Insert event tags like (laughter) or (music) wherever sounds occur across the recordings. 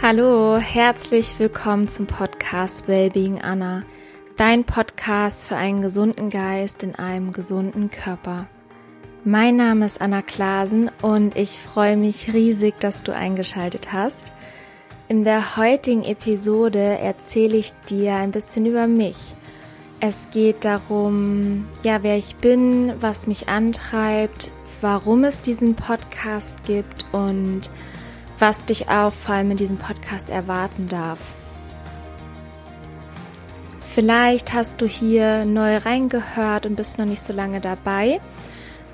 Hallo, herzlich willkommen zum Podcast Wellbeing Anna, dein Podcast für einen gesunden Geist in einem gesunden Körper. Mein Name ist Anna Klasen und ich freue mich riesig, dass du eingeschaltet hast. In der heutigen Episode erzähle ich dir ein bisschen über mich. Es geht darum, ja, wer ich bin, was mich antreibt, warum es diesen Podcast gibt und was dich auch vor allem in diesem Podcast erwarten darf. Vielleicht hast du hier neu reingehört und bist noch nicht so lange dabei.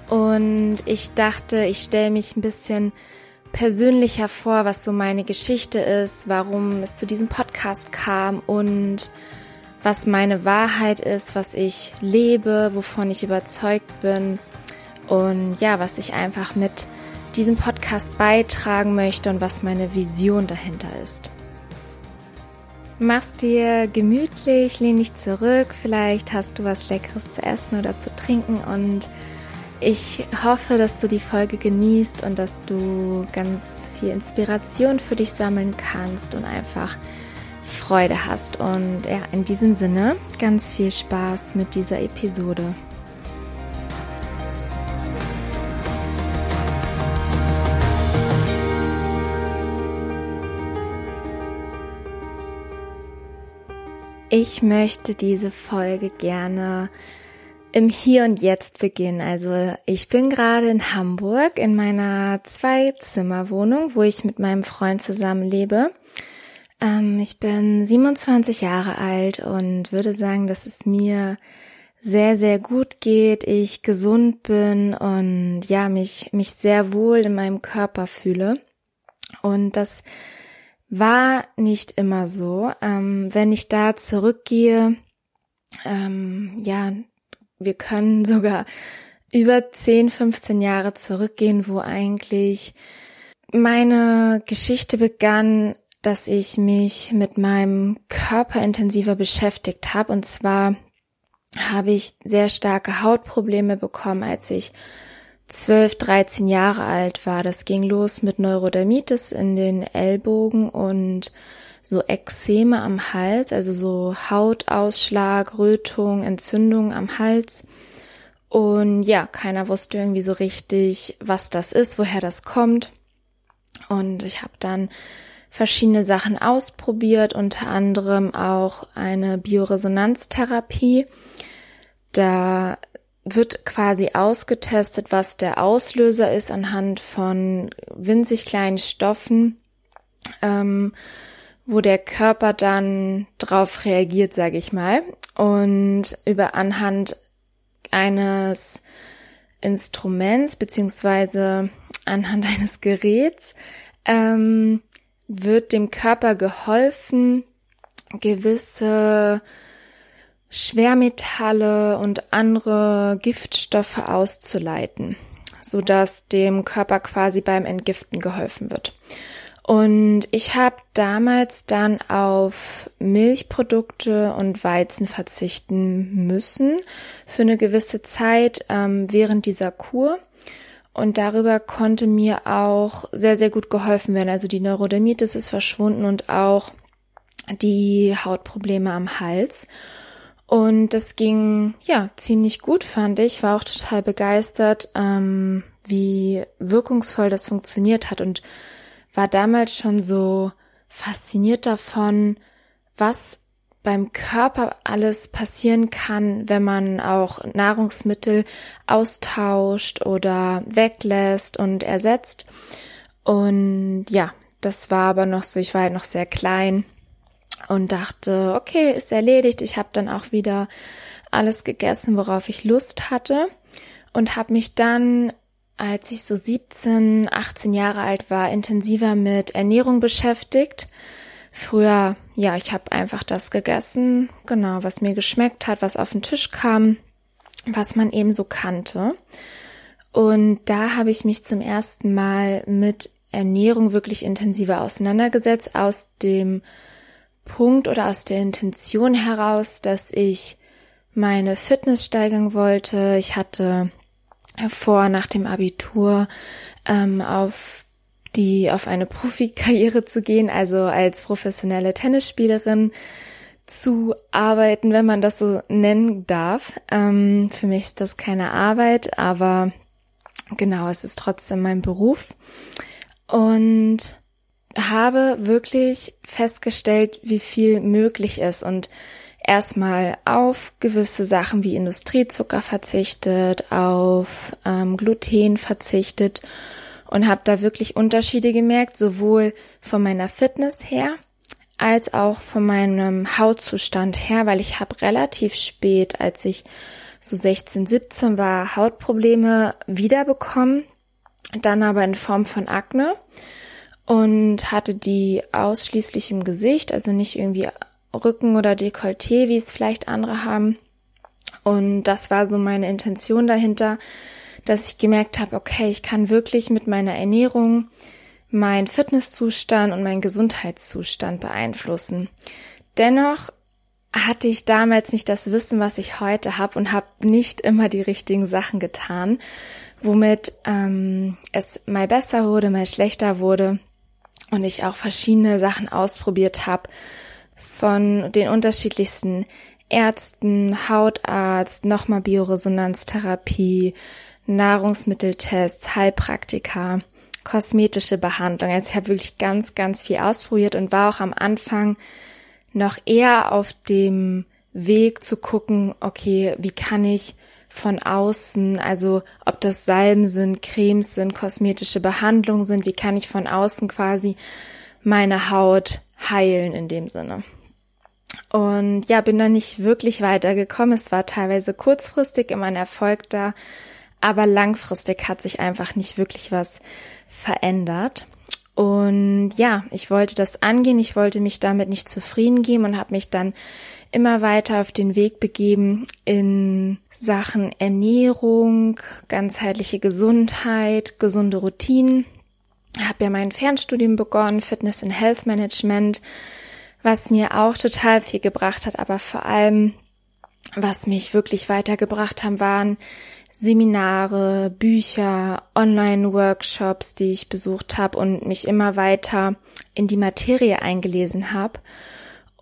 Und ich dachte, ich stelle mich ein bisschen persönlicher vor, was so meine Geschichte ist, warum es zu diesem Podcast kam und was meine Wahrheit ist, was ich lebe, wovon ich überzeugt bin und ja, was ich einfach mit diesem Podcast beitragen möchte und was meine Vision dahinter ist. Mach's dir gemütlich, lehn dich zurück, vielleicht hast du was Leckeres zu essen oder zu trinken und ich hoffe, dass du die Folge genießt und dass du ganz viel Inspiration für dich sammeln kannst und einfach Freude hast. Und ja, in diesem Sinne ganz viel Spaß mit dieser Episode. Ich möchte diese Folge gerne im Hier und Jetzt beginnen. Also ich bin gerade in Hamburg in meiner Zwei-Zimmer-Wohnung, wo ich mit meinem Freund zusammen lebe. Ähm, ich bin 27 Jahre alt und würde sagen, dass es mir sehr, sehr gut geht, ich gesund bin und ja, mich, mich sehr wohl in meinem Körper fühle. Und das war nicht immer so. Ähm, wenn ich da zurückgehe, ähm, ja, wir können (laughs) sogar über 10, 15 Jahre zurückgehen, wo eigentlich meine Geschichte begann, dass ich mich mit meinem Körper intensiver beschäftigt habe. Und zwar habe ich sehr starke Hautprobleme bekommen, als ich 12, 13 Jahre alt war. Das ging los mit Neurodermitis in den Ellbogen und so Ekzeme am Hals, also so Hautausschlag, Rötung, Entzündung am Hals. Und ja, keiner wusste irgendwie so richtig, was das ist, woher das kommt. Und ich habe dann verschiedene Sachen ausprobiert, unter anderem auch eine Bioresonanztherapie. Da wird quasi ausgetestet, was der Auslöser ist anhand von winzig kleinen Stoffen, ähm, wo der Körper dann drauf reagiert, sage ich mal. Und über anhand eines Instruments beziehungsweise anhand (laughs) eines Geräts ähm, wird dem Körper geholfen, gewisse Schwermetalle und andere Giftstoffe auszuleiten, so dass dem Körper quasi beim Entgiften geholfen wird. Und ich habe damals dann auf Milchprodukte und Weizen verzichten müssen für eine gewisse Zeit ähm, während dieser Kur. Und darüber konnte mir auch sehr, sehr gut geholfen werden. Also die Neurodermitis ist verschwunden und auch die Hautprobleme am Hals. Und das ging ja ziemlich gut, fand ich. War auch total begeistert, ähm, wie wirkungsvoll das funktioniert hat und war damals schon so fasziniert davon, was beim Körper alles passieren kann, wenn man auch Nahrungsmittel austauscht oder weglässt und ersetzt. Und ja, das war aber noch so, ich war halt noch sehr klein und dachte, okay, ist erledigt. Ich habe dann auch wieder alles gegessen, worauf ich Lust hatte und habe mich dann, als ich so 17, 18 Jahre alt war, intensiver mit Ernährung beschäftigt. Früher, ja, ich habe einfach das gegessen, genau, was mir geschmeckt hat, was auf den Tisch kam, was man eben so kannte. Und da habe ich mich zum ersten Mal mit Ernährung wirklich intensiver auseinandergesetzt, aus dem Punkt oder aus der Intention heraus, dass ich meine Fitness steigern wollte. Ich hatte vor, nach dem Abitur ähm, auf die auf eine Profikarriere zu gehen, also als professionelle Tennisspielerin zu arbeiten, wenn man das so nennen darf. Ähm, für mich ist das keine Arbeit, aber genau, es ist trotzdem mein Beruf. Und habe wirklich festgestellt, wie viel möglich ist und erstmal auf gewisse Sachen wie Industriezucker verzichtet, auf ähm, Gluten verzichtet und habe da wirklich Unterschiede gemerkt, sowohl von meiner Fitness her als auch von meinem Hautzustand her, weil ich habe relativ spät, als ich so 16, 17 war, Hautprobleme wiederbekommen, dann aber in Form von Akne und hatte die ausschließlich im Gesicht, also nicht irgendwie Rücken oder Dekolleté, wie es vielleicht andere haben. Und das war so meine Intention dahinter, dass ich gemerkt habe, okay, ich kann wirklich mit meiner Ernährung meinen Fitnesszustand und meinen Gesundheitszustand beeinflussen. Dennoch hatte ich damals nicht das Wissen, was ich heute habe und habe nicht immer die richtigen Sachen getan, womit ähm, es mal besser wurde, mal schlechter wurde und ich auch verschiedene Sachen ausprobiert habe von den unterschiedlichsten Ärzten, Hautarzt, nochmal Bioresonanztherapie, Nahrungsmitteltests, Heilpraktika, kosmetische Behandlung. Also ich habe wirklich ganz, ganz viel ausprobiert und war auch am Anfang noch eher auf dem Weg zu gucken, okay, wie kann ich von außen, also ob das Salben sind, Cremes sind, kosmetische Behandlungen sind, wie kann ich von außen quasi meine Haut heilen in dem Sinne. Und ja, bin da nicht wirklich weitergekommen. Es war teilweise kurzfristig immer ein Erfolg da, aber langfristig hat sich einfach nicht wirklich was verändert. Und ja, ich wollte das angehen, ich wollte mich damit nicht zufrieden geben und habe mich dann immer weiter auf den Weg begeben in Sachen Ernährung, ganzheitliche Gesundheit, gesunde Routinen. Habe ja mein Fernstudium begonnen, Fitness and Health Management, was mir auch total viel gebracht hat, aber vor allem, was mich wirklich weitergebracht haben, waren Seminare, Bücher, Online-Workshops, die ich besucht habe und mich immer weiter in die Materie eingelesen habe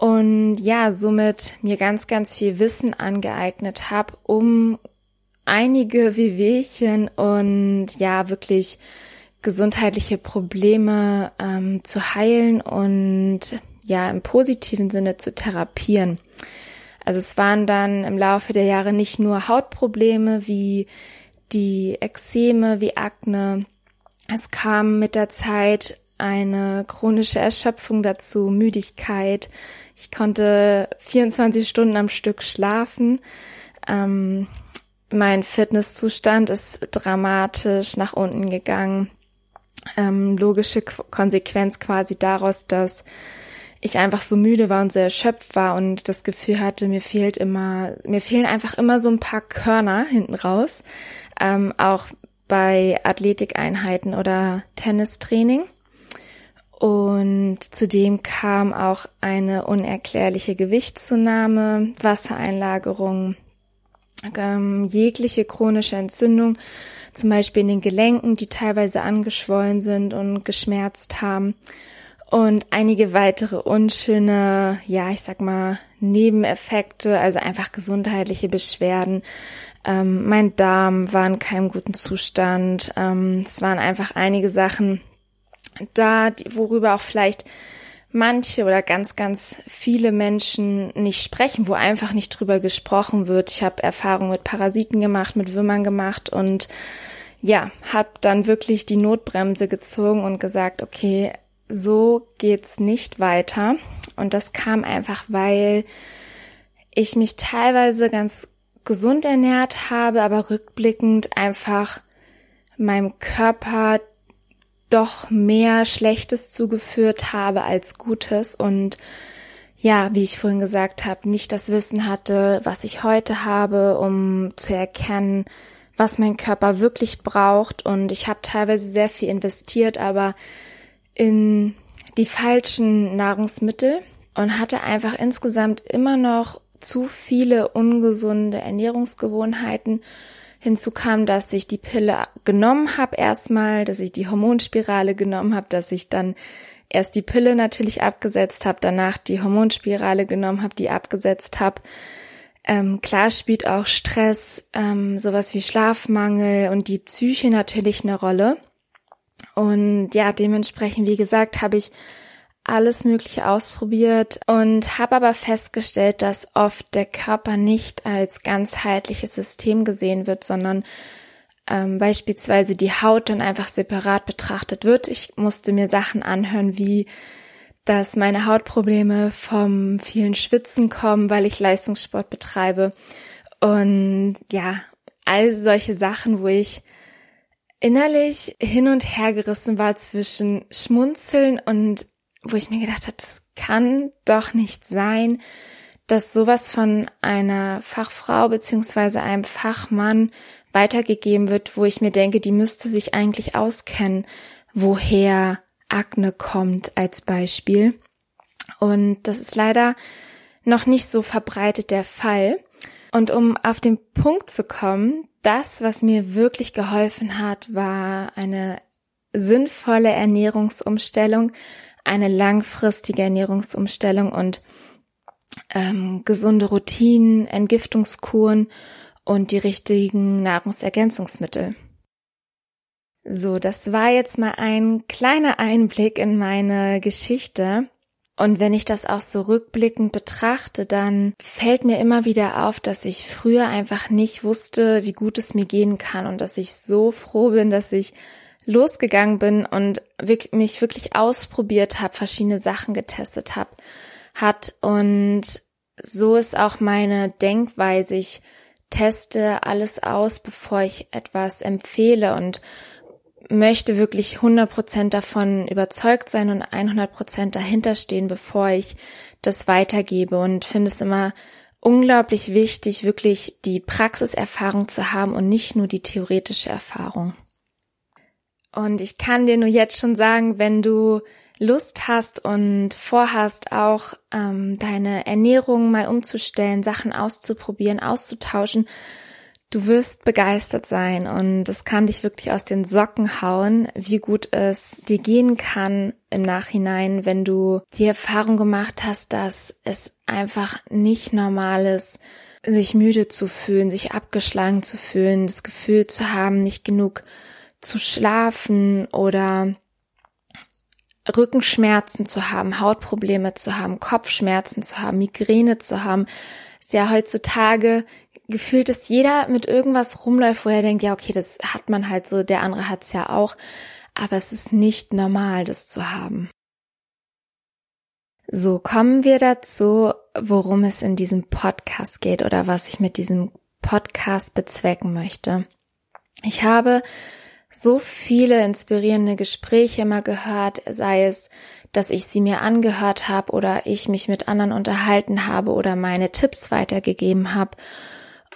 und ja, somit mir ganz, ganz viel Wissen angeeignet habe, um einige Wehwehchen und ja, wirklich gesundheitliche Probleme ähm, zu heilen und ja, im positiven Sinne zu therapieren. Also es waren dann im Laufe der Jahre nicht nur Hautprobleme wie die Ekzeme, wie Akne. Es kam mit der Zeit eine chronische Erschöpfung dazu, Müdigkeit. Ich konnte 24 Stunden am Stück schlafen. Ähm, mein Fitnesszustand ist dramatisch nach unten gegangen. Ähm, logische Konsequenz quasi daraus, dass ich einfach so müde war und so erschöpft war und das Gefühl hatte, mir fehlt immer, mir fehlen einfach immer so ein paar Körner hinten raus, ähm, auch bei Athletikeinheiten oder Tennistraining. Und zudem kam auch eine unerklärliche Gewichtszunahme, Wassereinlagerung, ähm, jegliche chronische Entzündung, zum Beispiel in den Gelenken, die teilweise angeschwollen sind und geschmerzt haben und einige weitere unschöne, ja, ich sag mal, Nebeneffekte, also einfach gesundheitliche Beschwerden. Ähm, mein Darm war in keinem guten Zustand. Ähm, es waren einfach einige Sachen da, worüber auch vielleicht manche oder ganz, ganz viele Menschen nicht sprechen, wo einfach nicht drüber gesprochen wird. Ich habe Erfahrungen mit Parasiten gemacht, mit Würmern gemacht und ja, habe dann wirklich die Notbremse gezogen und gesagt, okay, so geht's nicht weiter. Und das kam einfach, weil ich mich teilweise ganz gesund ernährt habe, aber rückblickend einfach meinem Körper doch mehr Schlechtes zugeführt habe als Gutes und ja, wie ich vorhin gesagt habe, nicht das Wissen hatte, was ich heute habe, um zu erkennen, was mein Körper wirklich braucht. Und ich habe teilweise sehr viel investiert, aber in die falschen Nahrungsmittel und hatte einfach insgesamt immer noch zu viele ungesunde Ernährungsgewohnheiten, Hinzu kam, dass ich die Pille genommen habe erstmal, dass ich die Hormonspirale genommen habe, dass ich dann erst die Pille natürlich abgesetzt habe, danach die Hormonspirale genommen habe, die abgesetzt habe. Ähm, klar spielt auch Stress, ähm, sowas wie Schlafmangel und die Psyche natürlich eine Rolle. Und ja, dementsprechend, wie gesagt, habe ich alles Mögliche ausprobiert und habe aber festgestellt, dass oft der Körper nicht als ganzheitliches System gesehen wird, sondern ähm, beispielsweise die Haut dann einfach separat betrachtet wird. Ich musste mir Sachen anhören wie dass meine Hautprobleme vom vielen Schwitzen kommen, weil ich Leistungssport betreibe. Und ja, all solche Sachen, wo ich innerlich hin und her gerissen war zwischen Schmunzeln und wo ich mir gedacht habe, das kann doch nicht sein, dass sowas von einer Fachfrau beziehungsweise einem Fachmann weitergegeben wird, wo ich mir denke, die müsste sich eigentlich auskennen, woher Akne kommt als Beispiel. Und das ist leider noch nicht so verbreitet der Fall. Und um auf den Punkt zu kommen, das, was mir wirklich geholfen hat, war eine sinnvolle Ernährungsumstellung, eine langfristige Ernährungsumstellung und ähm, gesunde Routinen, Entgiftungskuren und die richtigen Nahrungsergänzungsmittel. So, das war jetzt mal ein kleiner Einblick in meine Geschichte. Und wenn ich das auch so rückblickend betrachte, dann fällt mir immer wieder auf, dass ich früher einfach nicht wusste, wie gut es mir gehen kann und dass ich so froh bin, dass ich losgegangen bin und mich wirklich ausprobiert habe, verschiedene Sachen getestet habe, hat und so ist auch meine Denkweise. Ich teste alles aus, bevor ich etwas empfehle und möchte wirklich 100% davon überzeugt sein und 100% dahinter stehen, bevor ich das weitergebe und finde es immer unglaublich wichtig, wirklich die Praxiserfahrung zu haben und nicht nur die theoretische Erfahrung. Und ich kann dir nur jetzt schon sagen, wenn du Lust hast und vorhast, auch ähm, deine Ernährung mal umzustellen, Sachen auszuprobieren, auszutauschen, Du wirst begeistert sein. Und es kann dich wirklich aus den Socken hauen, wie gut es dir gehen kann im Nachhinein, wenn du die Erfahrung gemacht hast, dass es einfach nicht normal ist, sich müde zu fühlen, sich abgeschlagen zu fühlen, das Gefühl zu haben, nicht genug zu schlafen oder Rückenschmerzen zu haben, Hautprobleme zu haben, Kopfschmerzen zu haben, Migräne zu haben. Ist ja heutzutage gefühlt, dass jeder mit irgendwas rumläuft, wo er denkt, ja, okay, das hat man halt so, der andere hat's ja auch, aber es ist nicht normal, das zu haben. So kommen wir dazu, worum es in diesem Podcast geht oder was ich mit diesem Podcast bezwecken möchte. Ich habe so viele inspirierende Gespräche immer gehört, sei es, dass ich sie mir angehört habe oder ich mich mit anderen unterhalten habe oder meine Tipps weitergegeben habe.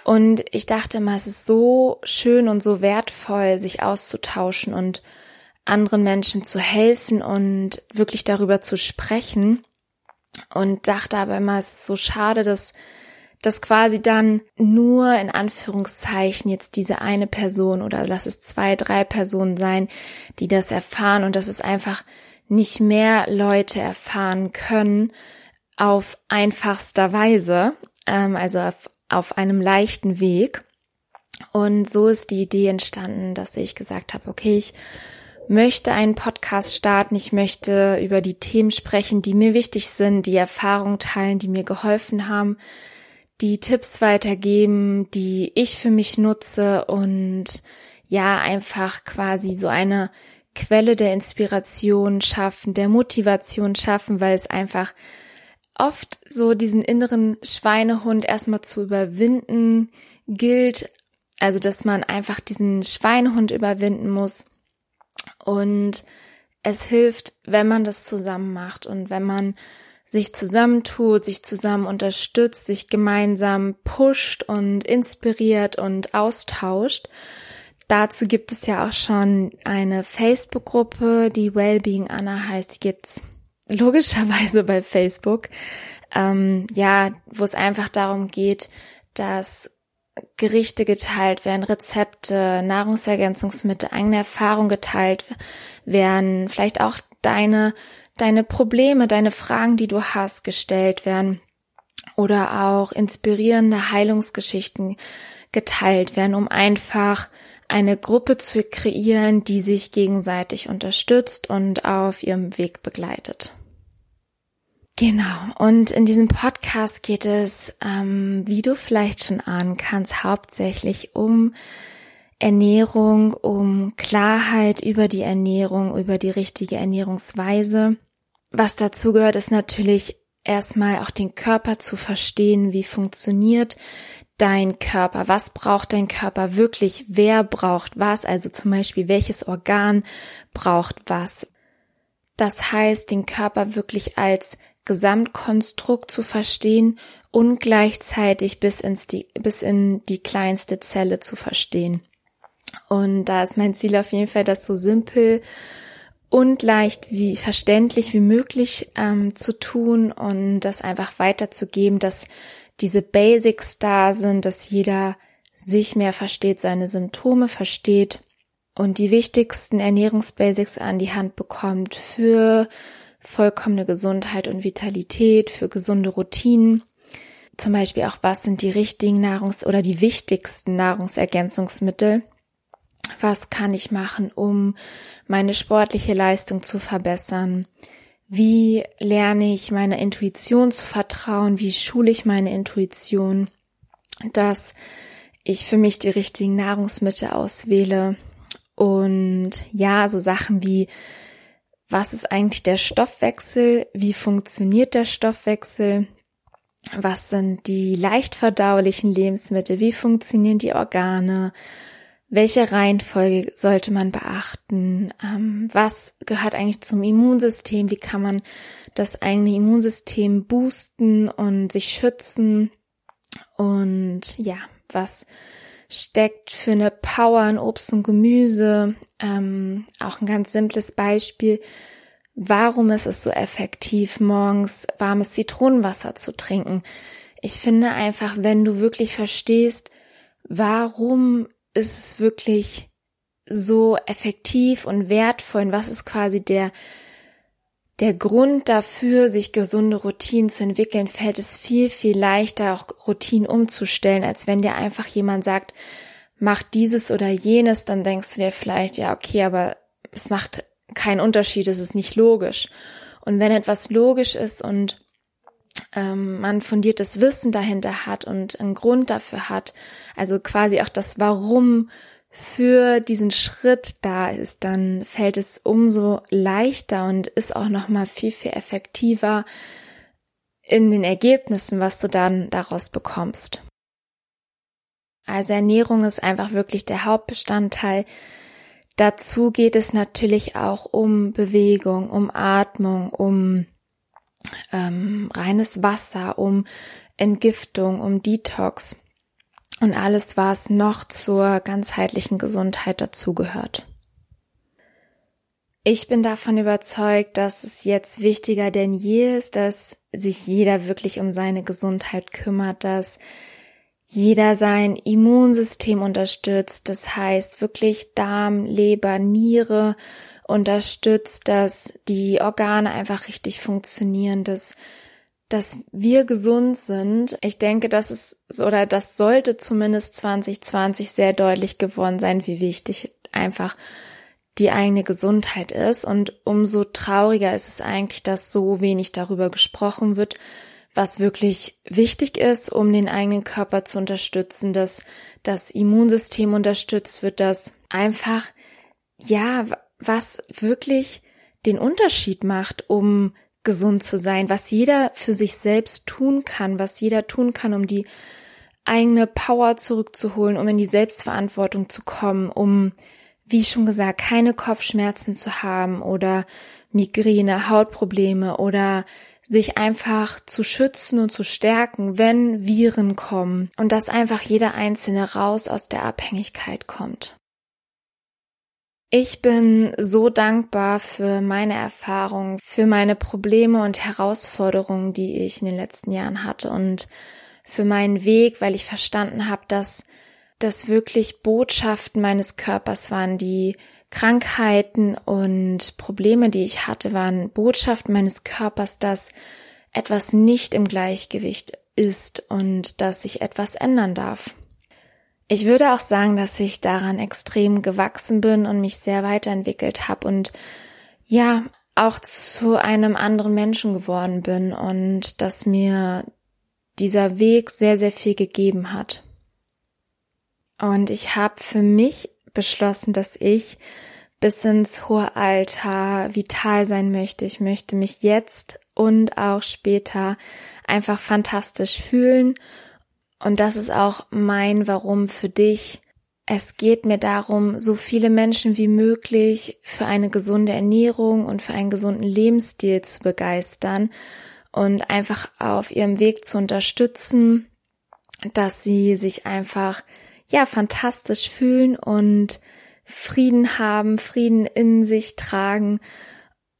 Und ich dachte immer, es ist so schön und so wertvoll, sich auszutauschen und anderen Menschen zu helfen und wirklich darüber zu sprechen. Und dachte aber immer, es ist so schade, dass dass quasi dann nur in Anführungszeichen jetzt diese eine Person oder lass es zwei, drei Personen sein, die das erfahren und dass es einfach nicht mehr Leute erfahren können auf einfachster Weise, ähm, also auf auf einem leichten Weg. Und so ist die Idee entstanden, dass ich gesagt habe, okay, ich möchte einen Podcast starten, ich möchte über die Themen sprechen, die mir wichtig sind, die Erfahrungen teilen, die mir geholfen haben, die Tipps weitergeben, die ich für mich nutze und ja, einfach quasi so eine Quelle der Inspiration schaffen, der Motivation schaffen, weil es einfach oft so diesen inneren Schweinehund erstmal zu überwinden gilt, also dass man einfach diesen Schweinehund überwinden muss und es hilft, wenn man das zusammen macht und wenn man sich zusammentut, sich zusammen unterstützt, sich gemeinsam pusht und inspiriert und austauscht. Dazu gibt es ja auch schon eine Facebook-Gruppe, die Wellbeing Anna heißt, die gibt's logischerweise bei Facebook, ähm, ja, wo es einfach darum geht, dass Gerichte geteilt werden, Rezepte, Nahrungsergänzungsmittel, eigene Erfahrungen geteilt werden, vielleicht auch deine, deine Probleme, deine Fragen, die du hast, gestellt werden oder auch inspirierende Heilungsgeschichten geteilt werden, um einfach eine Gruppe zu kreieren, die sich gegenseitig unterstützt und auf ihrem Weg begleitet. Genau, und in diesem Podcast geht es, ähm, wie du vielleicht schon ahnen kannst, hauptsächlich um Ernährung, um Klarheit über die Ernährung, über die richtige Ernährungsweise. Was dazu gehört, ist natürlich erstmal auch den Körper zu verstehen, wie funktioniert dein Körper, was braucht dein Körper wirklich, wer braucht was, also zum Beispiel welches Organ braucht was. Das heißt, den Körper wirklich als Gesamtkonstrukt zu verstehen und gleichzeitig bis, ins die, bis in die kleinste Zelle zu verstehen. Und da ist mein Ziel auf jeden Fall, das so simpel und leicht wie verständlich wie möglich ähm, zu tun und das einfach weiterzugeben, dass diese Basics da sind, dass jeder sich mehr versteht, seine Symptome versteht und die wichtigsten Ernährungsbasics an die Hand bekommt für vollkommene Gesundheit und Vitalität, für gesunde Routinen. Zum Beispiel auch, was sind die richtigen Nahrungs- oder die wichtigsten Nahrungsergänzungsmittel? Was kann ich machen, um meine sportliche Leistung zu verbessern? Wie lerne ich meiner Intuition zu vertrauen? Wie schule ich meine Intuition? Dass ich für mich die richtigen Nahrungsmittel auswähle. Und ja, so Sachen wie, was ist eigentlich der Stoffwechsel? Wie funktioniert der Stoffwechsel? Was sind die leicht verdaulichen Lebensmittel? Wie funktionieren die Organe? Welche Reihenfolge sollte man beachten? Ähm, was gehört eigentlich zum Immunsystem? Wie kann man das eigene Immunsystem boosten und sich schützen? Und ja, was steckt für eine Power in Obst und Gemüse? Ähm, auch ein ganz simples Beispiel. Warum ist es so effektiv, morgens warmes Zitronenwasser zu trinken? Ich finde einfach, wenn du wirklich verstehst, warum ist es wirklich so effektiv und wertvoll und was ist quasi der der Grund dafür, sich gesunde Routinen zu entwickeln, fällt es viel, viel leichter, auch Routinen umzustellen, als wenn dir einfach jemand sagt, mach dieses oder jenes, dann denkst du dir vielleicht, ja, okay, aber es macht keinen Unterschied, es ist nicht logisch. Und wenn etwas logisch ist und ähm, man fundiertes Wissen dahinter hat und einen Grund dafür hat, also quasi auch das Warum für diesen Schritt da ist, dann fällt es umso leichter und ist auch noch mal viel viel effektiver in den Ergebnissen, was du dann daraus bekommst. Also Ernährung ist einfach wirklich der Hauptbestandteil. Dazu geht es natürlich auch um Bewegung, um Atmung, um ähm, reines Wasser, um Entgiftung, um Detox und alles, was noch zur ganzheitlichen Gesundheit dazugehört. Ich bin davon überzeugt, dass es jetzt wichtiger denn je ist, dass sich jeder wirklich um seine Gesundheit kümmert, dass jeder sein Immunsystem unterstützt. Das heißt wirklich Darm, Leber, Niere unterstützt, dass die Organe einfach richtig funktionieren, dass dass wir gesund sind. Ich denke, das ist oder das sollte zumindest 2020 sehr deutlich geworden sein, wie wichtig einfach die eigene Gesundheit ist. Und umso trauriger ist es eigentlich, dass so wenig darüber gesprochen wird, was wirklich wichtig ist, um den eigenen Körper zu unterstützen, dass das Immunsystem unterstützt wird, dass einfach, ja, was wirklich den Unterschied macht, um gesund zu sein, was jeder für sich selbst tun kann, was jeder tun kann, um die eigene Power zurückzuholen, um in die Selbstverantwortung zu kommen, um, wie schon gesagt, keine Kopfschmerzen zu haben oder Migräne, Hautprobleme oder sich einfach zu schützen und zu stärken, wenn Viren kommen und dass einfach jeder Einzelne raus aus der Abhängigkeit kommt. Ich bin so dankbar für meine Erfahrungen, für meine Probleme und Herausforderungen, die ich in den letzten Jahren hatte und für meinen Weg, weil ich verstanden habe, dass das wirklich Botschaften meines Körpers waren, die Krankheiten und Probleme, die ich hatte, waren Botschaften meines Körpers, dass etwas nicht im Gleichgewicht ist und dass sich etwas ändern darf. Ich würde auch sagen, dass ich daran extrem gewachsen bin und mich sehr weiterentwickelt habe und ja, auch zu einem anderen Menschen geworden bin und dass mir dieser Weg sehr, sehr viel gegeben hat. Und ich habe für mich beschlossen, dass ich bis ins hohe Alter vital sein möchte. Ich möchte mich jetzt und auch später einfach fantastisch fühlen. Und das ist auch mein Warum für dich. Es geht mir darum, so viele Menschen wie möglich für eine gesunde Ernährung und für einen gesunden Lebensstil zu begeistern und einfach auf ihrem Weg zu unterstützen, dass sie sich einfach ja fantastisch fühlen und Frieden haben, Frieden in sich tragen,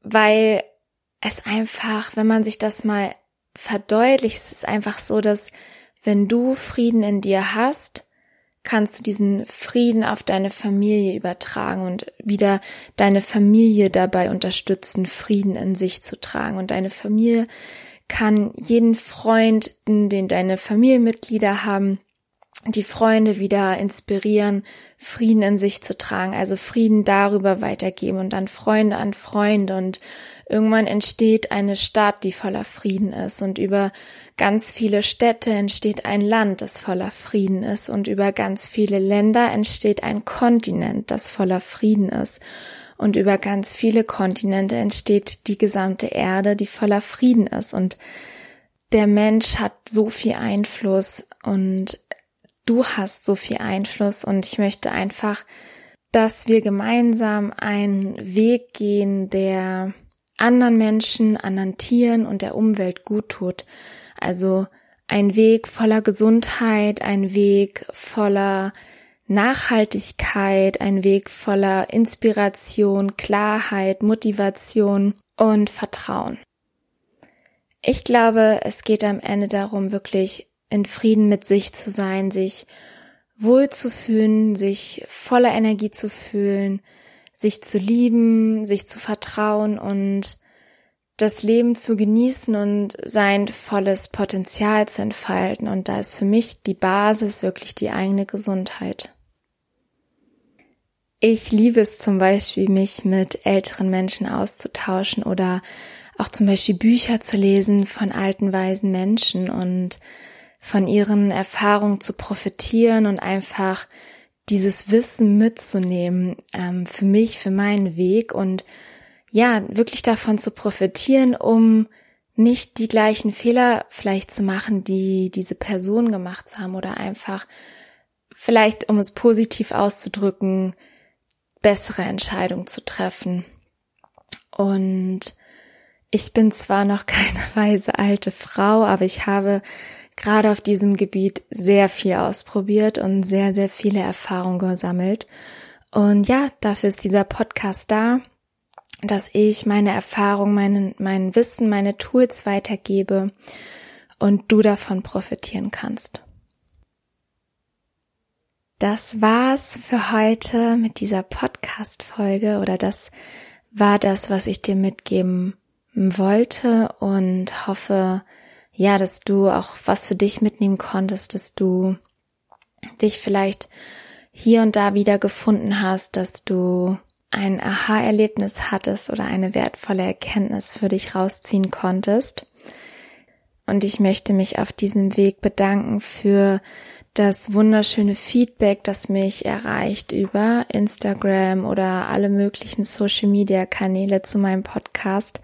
weil es einfach, wenn man sich das mal verdeutlicht, es ist einfach so, dass wenn du Frieden in dir hast, kannst du diesen Frieden auf deine Familie übertragen und wieder deine Familie dabei unterstützen, Frieden in sich zu tragen. Und deine Familie kann jeden Freund, den deine Familienmitglieder haben, die Freunde wieder inspirieren, Frieden in sich zu tragen, also Frieden darüber weitergeben und dann Freunde an Freunde und irgendwann entsteht eine Stadt, die voller Frieden ist. Und über ganz viele Städte entsteht ein Land, das voller Frieden ist. Und über ganz viele Länder entsteht ein Kontinent, das voller Frieden ist. Und über ganz viele Kontinente entsteht die gesamte Erde, die voller Frieden ist. Und der Mensch hat so viel Einfluss und du hast so viel Einfluss. Und ich möchte einfach, dass wir gemeinsam einen Weg gehen, der anderen Menschen, anderen Tieren und der Umwelt gut tut. Also ein Weg voller Gesundheit, ein Weg voller Nachhaltigkeit, ein Weg voller Inspiration, Klarheit, Motivation und Vertrauen. Ich glaube, es geht am Ende darum, wirklich in Frieden mit sich zu sein, sich wohl zu fühlen, sich voller Energie zu fühlen, sich zu lieben, sich zu vertrauen und das Leben zu genießen und sein volles Potenzial zu entfalten. Und da ist für mich die Basis wirklich die eigene Gesundheit. Ich liebe es zum Beispiel, mich mit älteren Menschen auszutauschen oder auch zum Beispiel Bücher zu lesen von alten, weisen Menschen und von ihren Erfahrungen zu profitieren und einfach dieses Wissen mitzunehmen ähm, für mich, für meinen Weg und ja, wirklich davon zu profitieren, um nicht die gleichen Fehler vielleicht zu machen, die diese Person gemacht haben oder einfach vielleicht, um es positiv auszudrücken, bessere Entscheidungen zu treffen. Und ich bin zwar noch (laughs) keine weise alte Frau, aber ich habe gerade auf diesem Gebiet sehr viel ausprobiert und sehr, sehr viele Erfahrungen gesammelt. Und ja, dafür ist dieser Podcast da, dass ich meine Erfahrung, meinen, mein Wissen, meine Tools weitergebe und du davon profitieren kannst. Das war's für heute mit dieser Podcast-Folge oder das war das, was ich dir mitgeben wollte und hoffe, ja, dass du auch was für dich mitnehmen konntest, dass du dich vielleicht hier und da wieder gefunden hast, dass du ein Aha-Erlebnis hattest oder eine wertvolle Erkenntnis für dich rausziehen konntest. Und ich möchte mich auf diesem Weg bedanken für das wunderschöne Feedback, das mich erreicht über Instagram oder alle möglichen Social-Media-Kanäle zu meinem Podcast.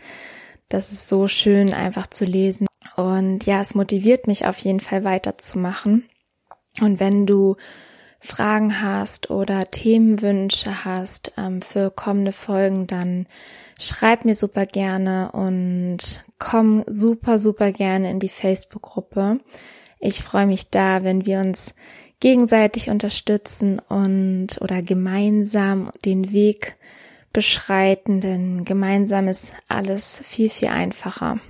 Das ist so schön einfach zu lesen. Und ja, es motiviert mich auf jeden Fall weiterzumachen. Und wenn du Fragen hast oder Themenwünsche hast ähm, für kommende Folgen, dann schreib mir super gerne und komm super, super gerne in die Facebook-Gruppe. Ich freue mich da, wenn wir uns gegenseitig unterstützen und oder gemeinsam den Weg beschreiten, denn gemeinsam ist alles viel, viel einfacher.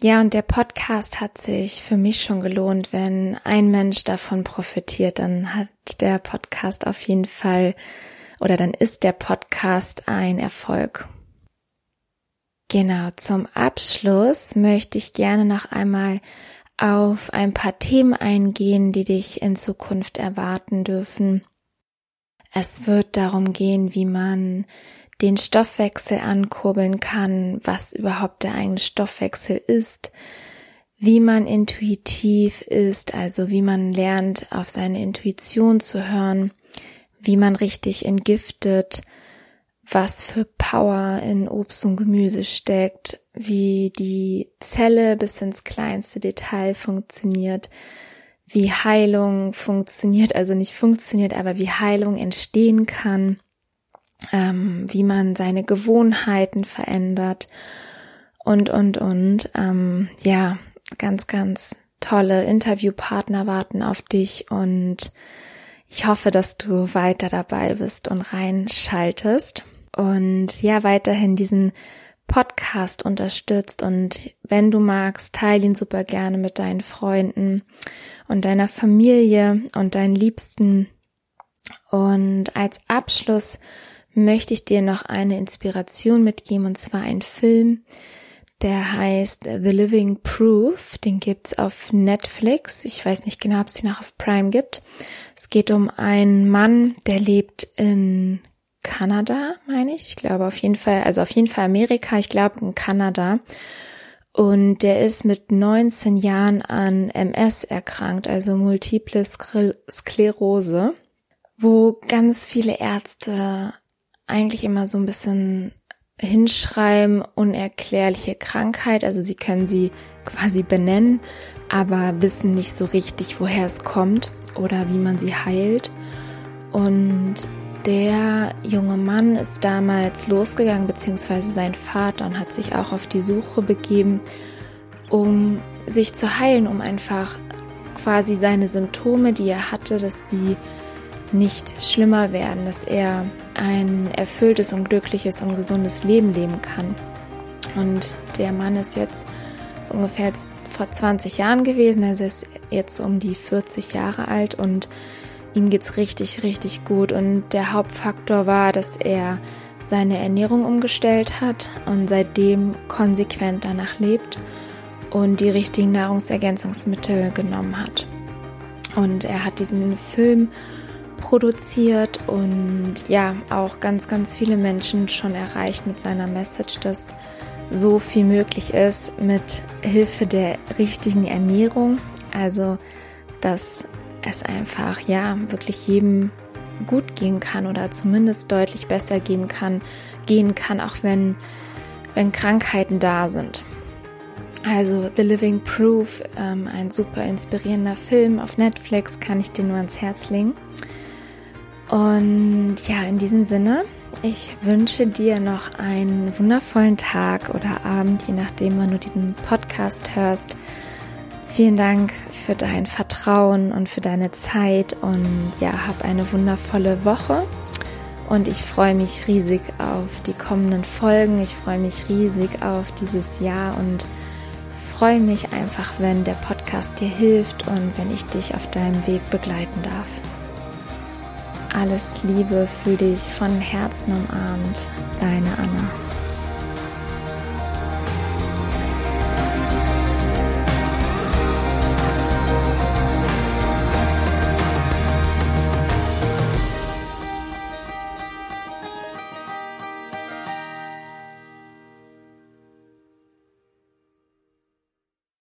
Ja, und der Podcast hat sich für mich schon gelohnt. Wenn ein Mensch davon profitiert, dann hat der Podcast auf jeden Fall oder dann ist der Podcast ein Erfolg. Genau, zum Abschluss möchte ich gerne noch einmal auf ein paar Themen eingehen, die dich in Zukunft erwarten dürfen. Es wird darum gehen, wie man den Stoffwechsel ankurbeln kann, was überhaupt der eigene Stoffwechsel ist, wie man intuitiv ist, also wie man lernt, auf seine Intuition zu hören, wie man richtig entgiftet, was für Power in Obst und Gemüse steckt, wie die Zelle bis ins kleinste Detail funktioniert, wie Heilung funktioniert, also nicht funktioniert, aber wie Heilung entstehen kann, ähm, wie man seine Gewohnheiten verändert und, und, und. Ähm, ja, ganz, ganz tolle Interviewpartner warten auf dich und ich hoffe, dass du weiter dabei bist und reinschaltest und ja, weiterhin diesen Podcast unterstützt und wenn du magst, teile ihn super gerne mit deinen Freunden und deiner Familie und deinen Liebsten. Und als Abschluss möchte ich dir noch eine Inspiration mitgeben und zwar ein Film, der heißt The Living Proof. Den gibt's auf Netflix. Ich weiß nicht genau, ob es den auch auf Prime gibt. Es geht um einen Mann, der lebt in Kanada, meine ich. Ich glaube auf jeden Fall, also auf jeden Fall Amerika, ich glaube in Kanada. Und der ist mit 19 Jahren an MS erkrankt, also multiple Sklerose, wo ganz viele Ärzte eigentlich immer so ein bisschen hinschreiben, unerklärliche Krankheit, also sie können sie quasi benennen, aber wissen nicht so richtig, woher es kommt oder wie man sie heilt. Und der junge Mann ist damals losgegangen, beziehungsweise sein Vater, und hat sich auch auf die Suche begeben, um sich zu heilen, um einfach quasi seine Symptome, die er hatte, dass sie nicht schlimmer werden, dass er ein erfülltes und glückliches und gesundes Leben leben kann. Und der Mann ist jetzt ist ungefähr jetzt vor 20 Jahren gewesen, also ist jetzt um die 40 Jahre alt und ihm geht's richtig, richtig gut. Und der Hauptfaktor war, dass er seine Ernährung umgestellt hat und seitdem konsequent danach lebt und die richtigen Nahrungsergänzungsmittel genommen hat. Und er hat diesen Film produziert und ja, auch ganz, ganz viele Menschen schon erreicht mit seiner Message, dass so viel möglich ist mit Hilfe der richtigen Ernährung. Also, dass es einfach, ja, wirklich jedem gut gehen kann oder zumindest deutlich besser gehen kann, gehen kann, auch wenn, wenn Krankheiten da sind. Also The Living Proof, ähm, ein super inspirierender Film auf Netflix, kann ich dir nur ans Herz legen. Und ja, in diesem Sinne, ich wünsche dir noch einen wundervollen Tag oder Abend, je nachdem, wann du diesen Podcast hörst. Vielen Dank für dein Vertrauen und für deine Zeit und ja, hab eine wundervolle Woche. Und ich freue mich riesig auf die kommenden Folgen. Ich freue mich riesig auf dieses Jahr und freue mich einfach, wenn der Podcast dir hilft und wenn ich dich auf deinem Weg begleiten darf. Alles Liebe, fühl dich von Herzen umarmt. Deine Anna.